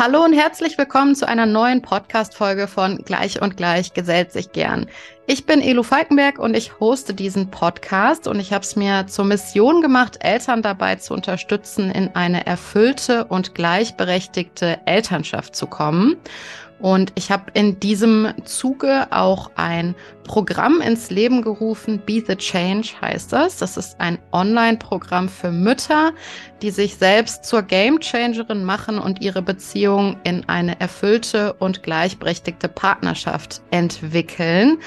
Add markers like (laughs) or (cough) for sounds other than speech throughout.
Hallo und herzlich willkommen zu einer neuen Podcast-Folge von Gleich und Gleich gesellt sich gern. Ich bin Elo Falkenberg und ich hoste diesen Podcast und ich habe es mir zur Mission gemacht, Eltern dabei zu unterstützen, in eine erfüllte und gleichberechtigte Elternschaft zu kommen. Und ich habe in diesem Zuge auch ein Programm ins Leben gerufen. Be the Change heißt das. Das ist ein Online-Programm für Mütter, die sich selbst zur Game-Changerin machen und ihre Beziehung in eine erfüllte und gleichberechtigte Partnerschaft entwickeln.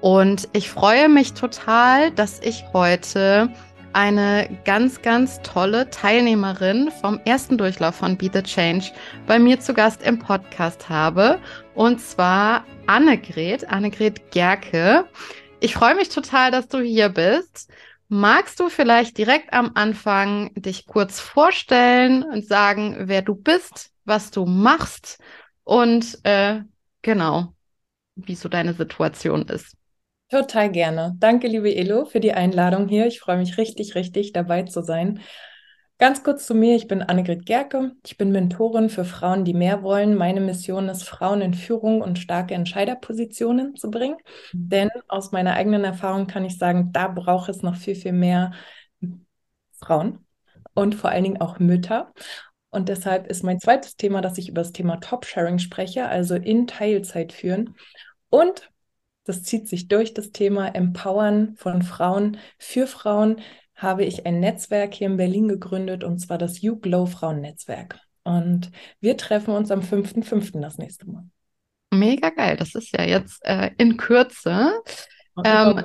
Und ich freue mich total, dass ich heute eine ganz, ganz tolle Teilnehmerin vom ersten Durchlauf von Be the Change bei mir zu Gast im Podcast habe. Und zwar Annegret, Annegret Gerke. Ich freue mich total, dass du hier bist. Magst du vielleicht direkt am Anfang dich kurz vorstellen und sagen, wer du bist, was du machst und äh, genau, wie so deine Situation ist? Total gerne. Danke, liebe Elo, für die Einladung hier. Ich freue mich richtig, richtig dabei zu sein. Ganz kurz zu mir, ich bin Annegret Gerke. Ich bin Mentorin für Frauen, die mehr wollen. Meine Mission ist, Frauen in Führung und starke Entscheiderpositionen zu bringen. Denn aus meiner eigenen Erfahrung kann ich sagen, da braucht es noch viel, viel mehr Frauen und vor allen Dingen auch Mütter. Und deshalb ist mein zweites Thema, dass ich über das Thema Top-Sharing spreche, also in Teilzeit führen. Und das zieht sich durch das Thema Empowern von Frauen für Frauen, habe ich ein Netzwerk hier in Berlin gegründet und zwar das You Glow Frauennetzwerk. Und wir treffen uns am 5.5. das nächste Mal. Mega geil, das ist ja jetzt äh, in Kürze. Ähm,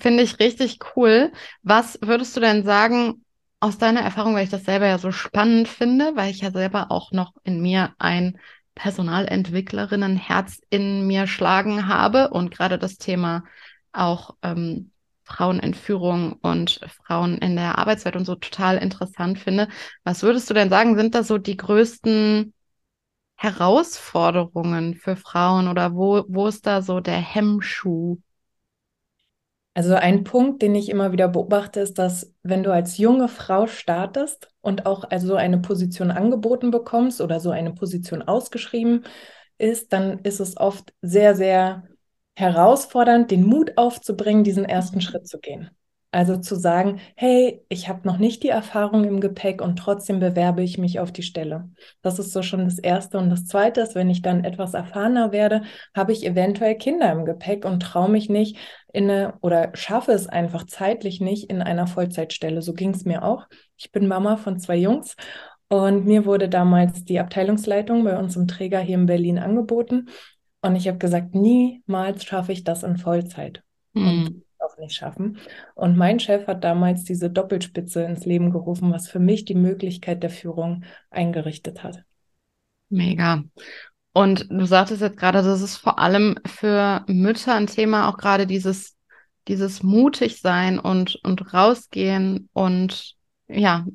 Finde ich richtig cool. Was würdest du denn sagen, aus deiner Erfahrung, weil ich das selber ja so spannend finde, weil ich ja selber auch noch in mir ein Personalentwicklerinnen-Herz in mir schlagen habe und gerade das Thema auch ähm, Frauenentführung und Frauen in der Arbeitswelt und so total interessant finde. Was würdest du denn sagen, sind da so die größten Herausforderungen für Frauen oder wo, wo ist da so der Hemmschuh? Also ein Punkt, den ich immer wieder beobachte, ist, dass wenn du als junge Frau startest und auch also eine Position angeboten bekommst oder so eine Position ausgeschrieben ist, dann ist es oft sehr, sehr herausfordernd, den Mut aufzubringen, diesen ersten. Schritt zu gehen. Also zu sagen, hey, ich habe noch nicht die Erfahrung im Gepäck und trotzdem bewerbe ich mich auf die Stelle. Das ist so schon das Erste. Und das Zweite ist, wenn ich dann etwas erfahrener werde, habe ich eventuell Kinder im Gepäck und traue mich nicht in eine oder schaffe es einfach zeitlich nicht in einer Vollzeitstelle. So ging es mir auch. Ich bin Mama von zwei Jungs und mir wurde damals die Abteilungsleitung bei uns im Träger hier in Berlin angeboten. Und ich habe gesagt, niemals schaffe ich das in Vollzeit. Mhm. Auch nicht schaffen. Und mein Chef hat damals diese Doppelspitze ins Leben gerufen, was für mich die Möglichkeit der Führung eingerichtet hat. Mega. Und du sagtest jetzt gerade, das ist vor allem für Mütter ein Thema, auch gerade dieses, dieses mutig sein und, und rausgehen und ja,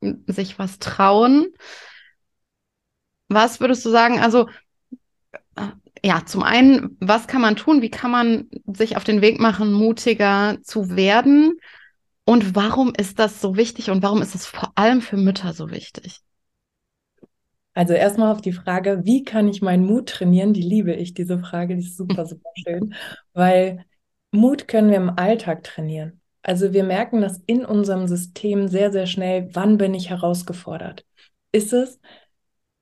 sich was trauen. Was würdest du sagen? Also, ja, zum einen, was kann man tun? Wie kann man sich auf den Weg machen, mutiger zu werden? Und warum ist das so wichtig und warum ist es vor allem für Mütter so wichtig? Also erstmal auf die Frage, wie kann ich meinen Mut trainieren? Die liebe ich, diese Frage, die ist (laughs) super, super schön, weil Mut können wir im Alltag trainieren. Also wir merken das in unserem System sehr, sehr schnell, wann bin ich herausgefordert? Ist es,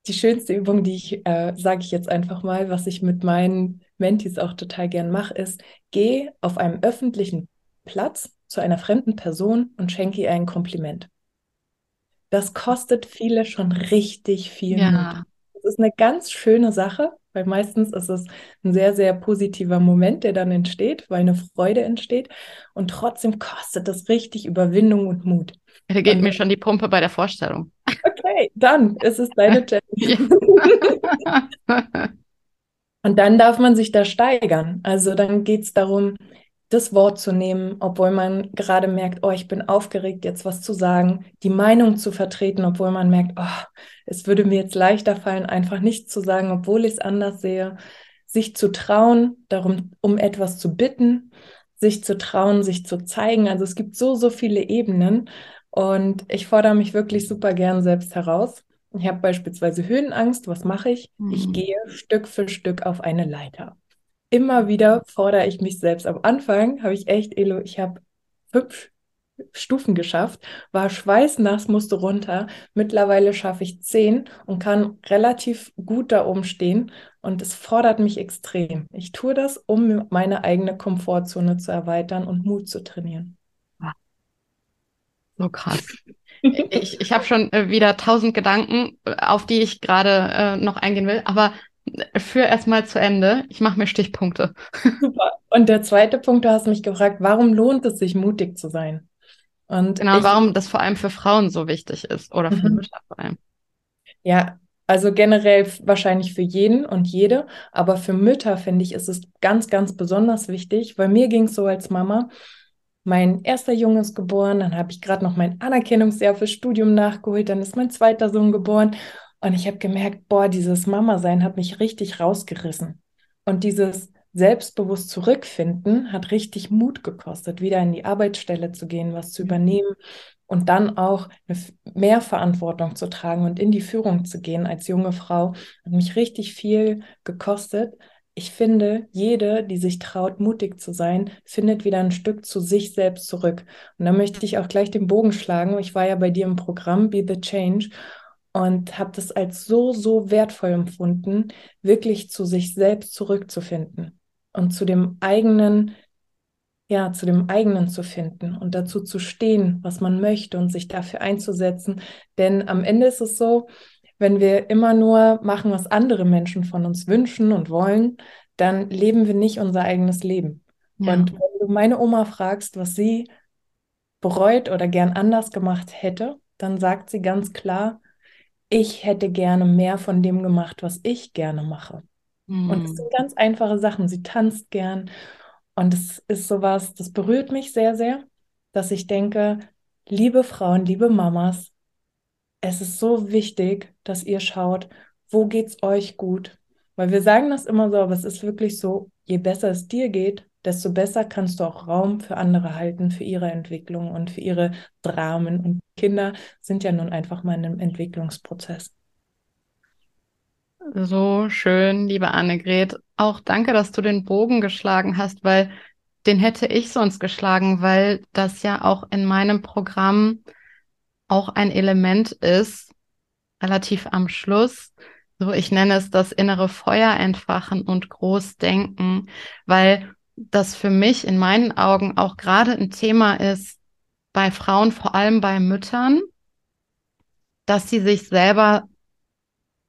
die schönste Übung, die ich, äh, sage ich jetzt einfach mal, was ich mit meinen Mentis auch total gern mache, ist, geh auf einem öffentlichen Platz zu einer fremden Person und schenke ihr ein Kompliment. Das kostet viele schon richtig viel ja. Mut. Das ist eine ganz schöne Sache, weil meistens ist es ein sehr, sehr positiver Moment, der dann entsteht, weil eine Freude entsteht. Und trotzdem kostet das richtig Überwindung und Mut. Da geht und, mir schon die Pumpe bei der Vorstellung. Okay, dann ist es deine (laughs) Challenge. (laughs) Und dann darf man sich da steigern. Also dann geht es darum, das Wort zu nehmen, obwohl man gerade merkt, oh, ich bin aufgeregt, jetzt was zu sagen, die Meinung zu vertreten, obwohl man merkt, oh, es würde mir jetzt leichter fallen, einfach nichts zu sagen, obwohl ich es anders sehe, sich zu trauen, darum, um etwas zu bitten, sich zu trauen, sich zu zeigen. Also es gibt so, so viele Ebenen und ich fordere mich wirklich super gern selbst heraus. Ich habe beispielsweise Höhenangst. Was mache ich? Mhm. Ich gehe Stück für Stück auf eine Leiter. Immer wieder fordere ich mich selbst. Am Anfang habe ich echt, Elo, ich habe fünf Stufen geschafft, war schweißnass, musste runter. Mittlerweile schaffe ich zehn und kann relativ gut da oben stehen. Und es fordert mich extrem. Ich tue das, um meine eigene Komfortzone zu erweitern und Mut zu trainieren. So krass. Ich, ich habe schon äh, wieder tausend Gedanken, auf die ich gerade äh, noch eingehen will, aber führ erstmal zu Ende. Ich mache mir Stichpunkte. Super. Und der zweite Punkt, du hast mich gefragt, warum lohnt es sich, mutig zu sein? Und genau, ich, warum das vor allem für Frauen so wichtig ist oder für mhm. Mütter vor allem. Ja, also generell wahrscheinlich für jeden und jede, aber für Mütter finde ich, ist es ganz, ganz besonders wichtig, weil mir ging es so als Mama, mein erster Junge ist geboren, dann habe ich gerade noch mein Anerkennungsjahr fürs Studium nachgeholt, dann ist mein zweiter Sohn geboren und ich habe gemerkt, boah, dieses Mama-Sein hat mich richtig rausgerissen. Und dieses selbstbewusst zurückfinden hat richtig Mut gekostet, wieder in die Arbeitsstelle zu gehen, was zu mhm. übernehmen und dann auch mehr Verantwortung zu tragen und in die Führung zu gehen als junge Frau. Hat mich richtig viel gekostet. Ich finde, jede, die sich traut, mutig zu sein, findet wieder ein Stück zu sich selbst zurück. Und da möchte ich auch gleich den Bogen schlagen. Ich war ja bei dir im Programm Be the Change und habe das als so, so wertvoll empfunden, wirklich zu sich selbst zurückzufinden und zu dem eigenen, ja, zu dem eigenen zu finden und dazu zu stehen, was man möchte und sich dafür einzusetzen. Denn am Ende ist es so, wenn wir immer nur machen, was andere Menschen von uns wünschen und wollen, dann leben wir nicht unser eigenes Leben. Ja. Und wenn du meine Oma fragst, was sie bereut oder gern anders gemacht hätte, dann sagt sie ganz klar, ich hätte gerne mehr von dem gemacht, was ich gerne mache. Mhm. Und es hm. sind ganz einfache Sachen. Sie tanzt gern. Und es ist sowas, das berührt mich sehr, sehr, dass ich denke, liebe Frauen, liebe Mamas, es ist so wichtig, dass ihr schaut, wo geht's euch gut? Weil wir sagen das immer so, aber es ist wirklich so, je besser es dir geht, desto besser kannst du auch Raum für andere halten, für ihre Entwicklung und für ihre Dramen. Und Kinder sind ja nun einfach mal in einem Entwicklungsprozess. So schön, liebe Annegret. Auch danke, dass du den Bogen geschlagen hast, weil den hätte ich sonst geschlagen, weil das ja auch in meinem Programm auch ein Element ist, relativ am Schluss. So, ich nenne es das innere Feuer entfachen und groß denken, weil das für mich in meinen Augen auch gerade ein Thema ist bei Frauen, vor allem bei Müttern, dass sie sich selber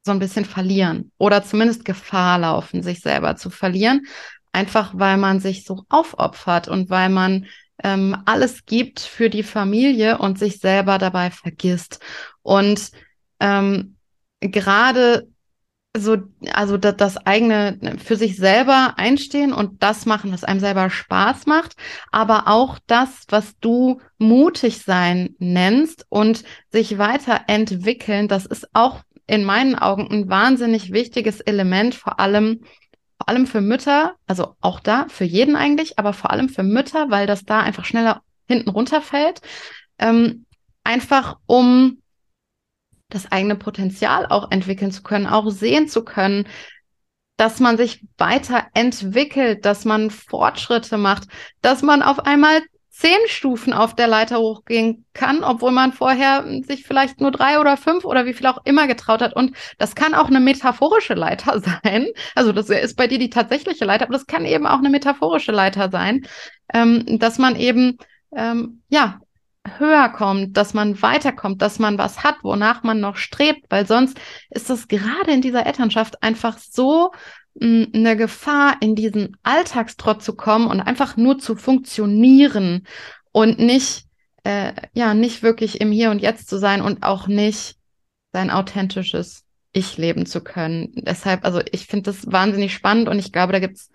so ein bisschen verlieren oder zumindest Gefahr laufen, sich selber zu verlieren, einfach weil man sich so aufopfert und weil man ähm, alles gibt für die Familie und sich selber dabei vergisst. Und ähm, gerade so, also das, das eigene für sich selber einstehen und das machen, was einem selber Spaß macht, aber auch das, was du mutig sein nennst und sich weiterentwickeln, das ist auch in meinen Augen ein wahnsinnig wichtiges Element, vor allem, vor allem für Mütter, also auch da, für jeden eigentlich, aber vor allem für Mütter, weil das da einfach schneller hinten runterfällt. Ähm, einfach um das eigene Potenzial auch entwickeln zu können, auch sehen zu können, dass man sich weiterentwickelt, dass man Fortschritte macht, dass man auf einmal zehn Stufen auf der Leiter hochgehen kann, obwohl man vorher sich vielleicht nur drei oder fünf oder wie viel auch immer getraut hat. Und das kann auch eine metaphorische Leiter (laughs) sein. Also das ist bei dir die tatsächliche Leiter, aber das kann eben auch eine metaphorische Leiter sein, ähm, dass man eben ähm, ja höher kommt, dass man weiterkommt, dass man was hat, wonach man noch strebt, weil sonst ist das gerade in dieser Elternschaft einfach so eine Gefahr, in diesen Alltagstrott zu kommen und einfach nur zu funktionieren und nicht, äh, ja, nicht wirklich im Hier und Jetzt zu sein und auch nicht sein authentisches Ich leben zu können. Deshalb, also ich finde das wahnsinnig spannend und ich glaube, da gibt's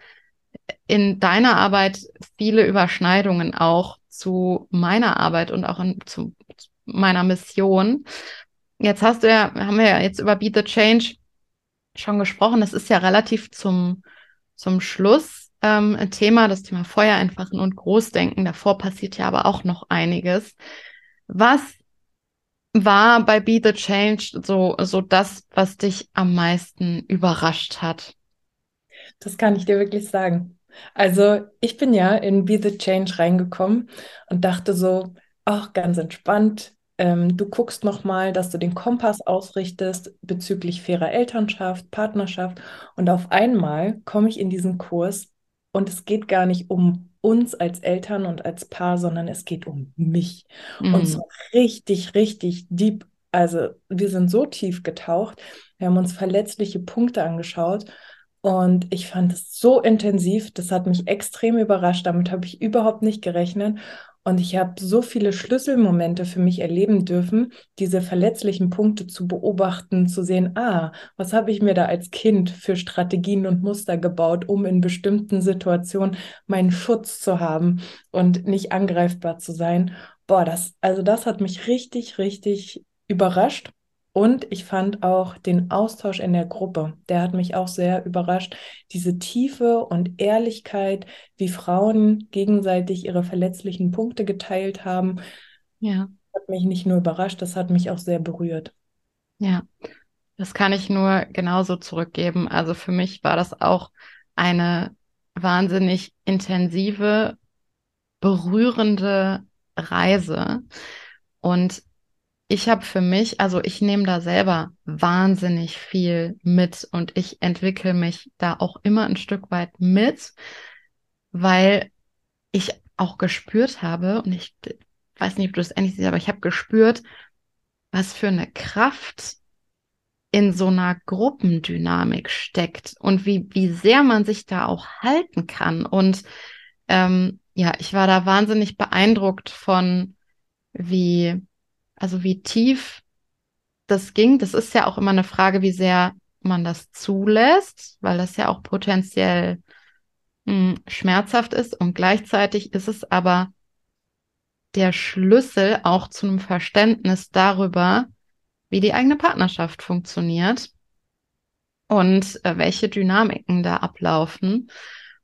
in deiner Arbeit viele Überschneidungen auch zu meiner Arbeit und auch in, zu meiner Mission. Jetzt hast du ja, haben wir ja jetzt über Beat the Change schon gesprochen. Das ist ja relativ zum, zum Schluss ähm, Thema, das Thema Feuer entfachen und Großdenken. Davor passiert ja aber auch noch einiges. Was war bei Be the Change so, so das, was dich am meisten überrascht hat? Das kann ich dir wirklich sagen. Also ich bin ja in Be the Change reingekommen und dachte so, ach, ganz entspannt. Ähm, du guckst nochmal, dass du den Kompass ausrichtest bezüglich fairer Elternschaft, Partnerschaft. Und auf einmal komme ich in diesen Kurs und es geht gar nicht um uns als Eltern und als Paar, sondern es geht um mich. Mhm. Und so richtig, richtig deep. Also wir sind so tief getaucht. Wir haben uns verletzliche Punkte angeschaut. Und ich fand es so intensiv, das hat mich extrem überrascht. Damit habe ich überhaupt nicht gerechnet. Und ich habe so viele Schlüsselmomente für mich erleben dürfen, diese verletzlichen Punkte zu beobachten, zu sehen, ah, was habe ich mir da als Kind für Strategien und Muster gebaut, um in bestimmten Situationen meinen Schutz zu haben und nicht angreifbar zu sein. Boah, das, also das hat mich richtig, richtig überrascht. Und ich fand auch den Austausch in der Gruppe, der hat mich auch sehr überrascht. Diese Tiefe und Ehrlichkeit, wie Frauen gegenseitig ihre verletzlichen Punkte geteilt haben, ja. hat mich nicht nur überrascht, das hat mich auch sehr berührt. Ja, das kann ich nur genauso zurückgeben. Also für mich war das auch eine wahnsinnig intensive, berührende Reise. Und ich habe für mich, also ich nehme da selber wahnsinnig viel mit und ich entwickle mich da auch immer ein Stück weit mit, weil ich auch gespürt habe, und ich weiß nicht, ob du das ähnlich siehst, aber ich habe gespürt, was für eine Kraft in so einer Gruppendynamik steckt und wie, wie sehr man sich da auch halten kann. Und ähm, ja, ich war da wahnsinnig beeindruckt von, wie also wie tief das ging, das ist ja auch immer eine Frage, wie sehr man das zulässt, weil das ja auch potenziell mh, hm, schmerzhaft ist und gleichzeitig ist es aber der Schlüssel auch zu einem Verständnis darüber, wie die eigene Partnerschaft funktioniert und äh, welche Dynamiken da ablaufen.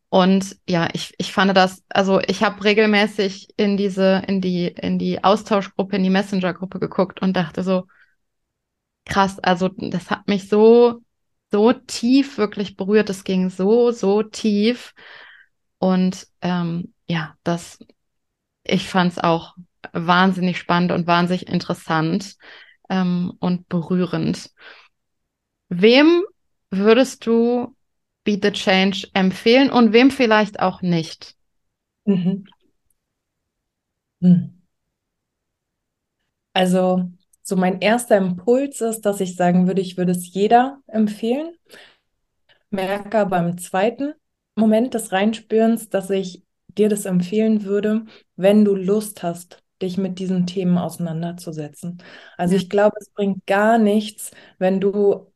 Und ja, ich, ich fand das, also ich habe regelmäßig in diese, in die, in die Austauschgruppe, in die Messenger-Gruppe geguckt und dachte so, krass, also das hat mich so, so tief wirklich berührt. Es ging so, so tief. Und ähm, ja, das, ich fand es auch wahnsinnig spannend und wahnsinnig interessant ähm, und berührend. Wem würdest du Be the Change empfehlen und wem vielleicht auch nicht? Mhm. Hm. Also, so mein erster Impuls ist, dass ich sagen würde, ich würde es jeder empfehlen. Merke beim zweiten Moment des Reinspürens, dass ich dir das empfehlen würde, wenn du Lust hast, dich mit diesen Themen auseinanderzusetzen. Also ich glaube, es bringt gar nichts, wenn du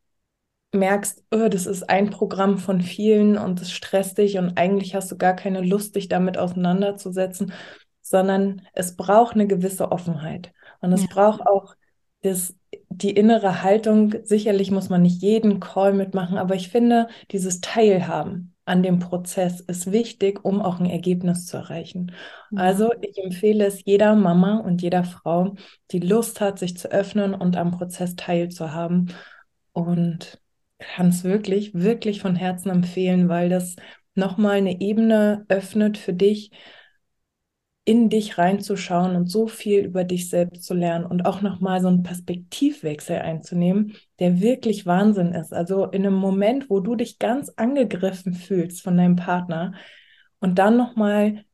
merkst, oh, das ist ein Programm von vielen und es stresst dich und eigentlich hast du gar keine Lust, dich damit auseinanderzusetzen, sondern es braucht eine gewisse Offenheit und es ja. braucht auch das, die innere Haltung. Sicherlich muss man nicht jeden Call mitmachen, aber ich finde, dieses Teilhaben an dem Prozess ist wichtig, um auch ein Ergebnis zu erreichen. Ja. Also ich empfehle es jeder Mama und jeder Frau, die Lust hat, sich zu öffnen und am Prozess teilzuhaben. Und kann es wirklich, wirklich von Herzen empfehlen, weil das nochmal eine Ebene öffnet für dich, in dich reinzuschauen und so viel über dich selbst zu lernen und auch nochmal so einen Perspektivwechsel einzunehmen, der wirklich Wahnsinn ist. Also in einem Moment, wo du dich ganz angegriffen fühlst von deinem Partner und dann nochmal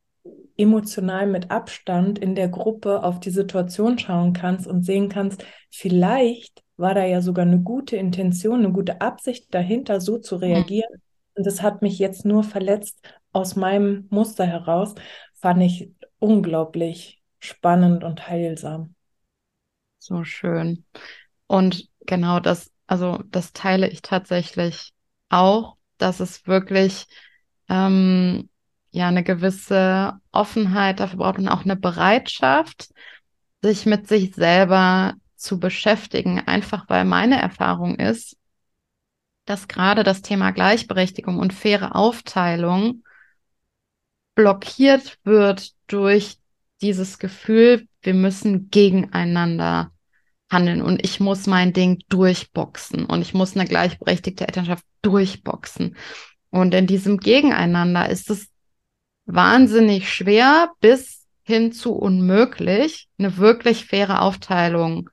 emotional mit Abstand in der Gruppe auf die Situation schauen kannst und sehen kannst, vielleicht war da ja sogar eine gute Intention, eine gute Absicht dahinter, so zu reagieren. Mhm. Und das hat mich jetzt nur verletzt aus meinem Muster heraus, fand ich unglaublich spannend und heilsam. So schön. Und genau das, also das teile ich tatsächlich auch, dass es wirklich ähm, ja eine gewisse Offenheit dafür braucht und auch eine Bereitschaft, sich mit sich selber zu beschäftigen, einfach weil meine Erfahrung ist, dass gerade das Thema Gleichberechtigung und faire Aufteilung blockiert wird durch dieses Gefühl, wir müssen gegeneinander handeln und ich muss mein Ding durchboxen und ich muss eine gleichberechtigte Elternschaft durchboxen. Und in diesem Gegeneinander ist es wahnsinnig schwer bis hin zu unmöglich, eine wirklich faire Aufteilung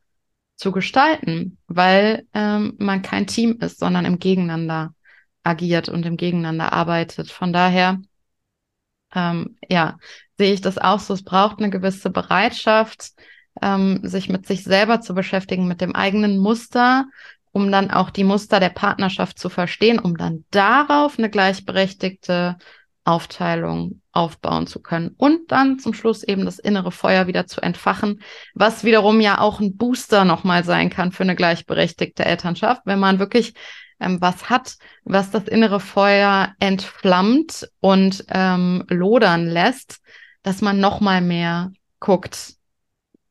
zu gestalten, weil ähm, man kein Team ist, sondern im Gegeneinander agiert und im Gegeneinander arbeitet. Von daher, ähm, ja, sehe ich das auch so. Es braucht eine gewisse Bereitschaft, ähm, sich mit sich selber zu beschäftigen, mit dem eigenen Muster, um dann auch die Muster der Partnerschaft zu verstehen, um dann darauf eine gleichberechtigte Aufteilung aufbauen zu können und dann zum Schluss eben das innere Feuer wieder zu entfachen, was wiederum ja auch ein Booster nochmal sein kann für eine gleichberechtigte Elternschaft, wenn man wirklich ähm, was hat, was das innere Feuer entflammt und ähm, lodern lässt, dass man nochmal mehr guckt,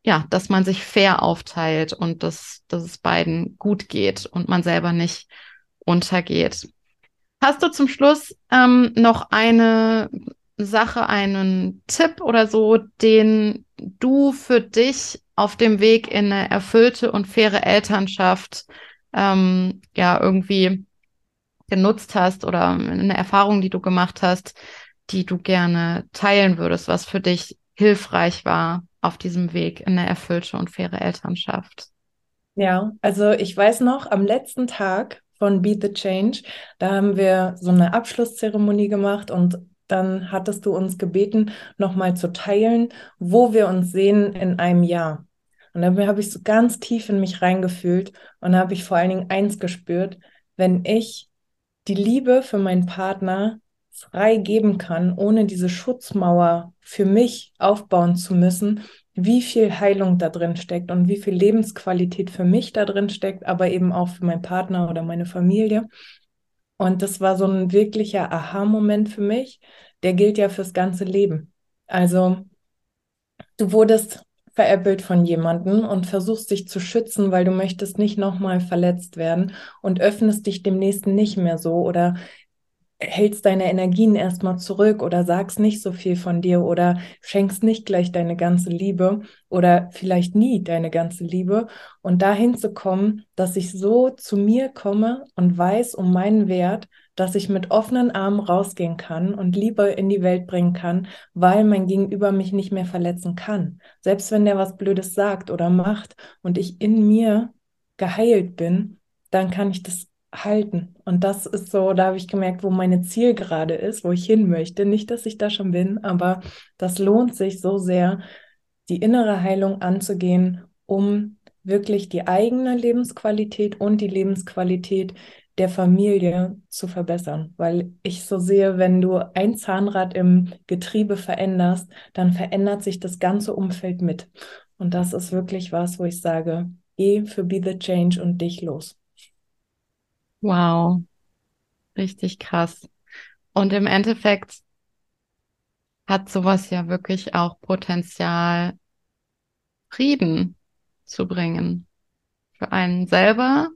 ja, dass man sich fair aufteilt und dass, dass es beiden gut geht und man selber nicht untergeht. Hast du zum Schluss ähm, noch eine Sache, einen Tipp oder so, den du für dich auf dem Weg in eine erfüllte und faire Elternschaft ähm, ja irgendwie genutzt hast oder eine Erfahrung, die du gemacht hast, die du gerne teilen würdest, was für dich hilfreich war auf diesem Weg in eine erfüllte und faire Elternschaft? Ja, also ich weiß noch, am letzten Tag von Beat the Change, da haben wir so eine Abschlusszeremonie gemacht und dann hattest du uns gebeten, nochmal zu teilen, wo wir uns sehen in einem Jahr. Und dann habe ich so ganz tief in mich reingefühlt und habe ich vor allen Dingen eins gespürt, wenn ich die Liebe für meinen Partner frei geben kann, ohne diese Schutzmauer für mich aufbauen zu müssen, wie viel Heilung da drin steckt und wie viel Lebensqualität für mich da drin steckt, aber eben auch für meinen Partner oder meine Familie. Und das war so ein wirklicher Aha-Moment für mich. Der gilt ja fürs ganze Leben. Also du wurdest veräppelt von jemandem und versuchst dich zu schützen, weil du möchtest nicht nochmal verletzt werden und öffnest dich dem Nächsten nicht mehr so oder hältst deine Energien erstmal zurück oder sagst nicht so viel von dir oder schenkst nicht gleich deine ganze Liebe oder vielleicht nie deine ganze Liebe und dahin zu kommen, dass ich so zu mir komme und weiß um meinen Wert, dass ich mit offenen Armen rausgehen kann und Liebe in die Welt bringen kann, weil mein Gegenüber mich nicht mehr verletzen kann. Selbst wenn der was Blödes sagt oder macht und ich in mir geheilt bin, dann kann ich das halten. Und das ist so, da habe ich gemerkt, wo meine Zielgerade ist, wo ich hin möchte. Nicht, dass ich da schon bin, aber das lohnt sich so sehr, die innere Heilung anzugehen, um wirklich die eigene Lebensqualität und die Lebensqualität der Familie zu verbessern. Weil ich so sehe, wenn du ein Zahnrad im Getriebe veränderst, dann verändert sich das ganze Umfeld mit. Und das ist wirklich was, wo ich sage, geh für Be the Change und dich los. Wow, richtig krass. Und im Endeffekt hat sowas ja wirklich auch Potenzial, Frieden zu bringen. Für einen selber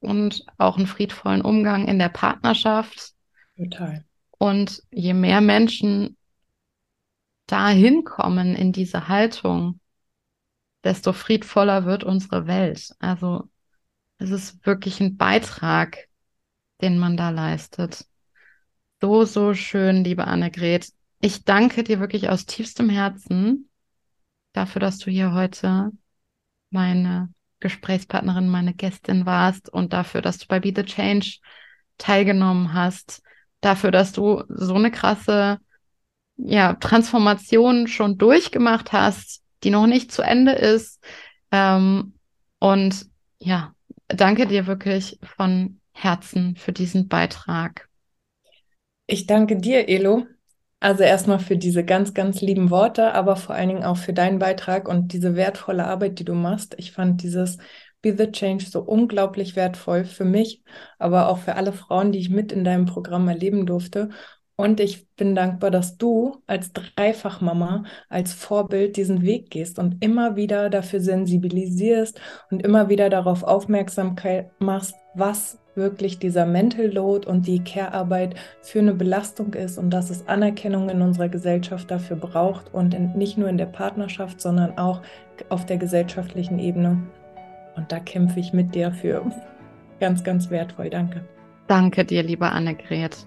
und auch einen friedvollen Umgang in der Partnerschaft. Total. Und je mehr Menschen dahin kommen in diese Haltung, desto friedvoller wird unsere Welt. Also es ist wirklich ein Beitrag, den man da leistet. So, so schön, liebe Annegret. Ich danke dir wirklich aus tiefstem Herzen dafür, dass du hier heute meine Gesprächspartnerin, meine Gästin warst und dafür, dass du bei Be the Change teilgenommen hast, dafür, dass du so eine krasse ja, Transformation schon durchgemacht hast, die noch nicht zu Ende ist. Ähm, und ja, danke dir wirklich von Herzen für diesen Beitrag. Ich danke dir, Elo. Also erstmal für diese ganz, ganz lieben Worte, aber vor allen Dingen auch für deinen Beitrag und diese wertvolle Arbeit, die du machst. Ich fand dieses Be the Change so unglaublich wertvoll für mich, aber auch für alle Frauen, die ich mit in deinem Programm erleben durfte. Und ich bin dankbar, dass du als Dreifachmama, als Vorbild diesen Weg gehst und immer wieder dafür sensibilisierst und immer wieder darauf Aufmerksamkeit machst, was wirklich dieser Mental Load und die Care-Arbeit für eine Belastung ist und dass es Anerkennung in unserer Gesellschaft dafür braucht und in, nicht nur in der Partnerschaft, sondern auch auf der gesellschaftlichen Ebene. Und da kämpfe ich mit dir für (laughs) ganz, ganz wertvoll. Danke. Danke dir, liebe Annegret.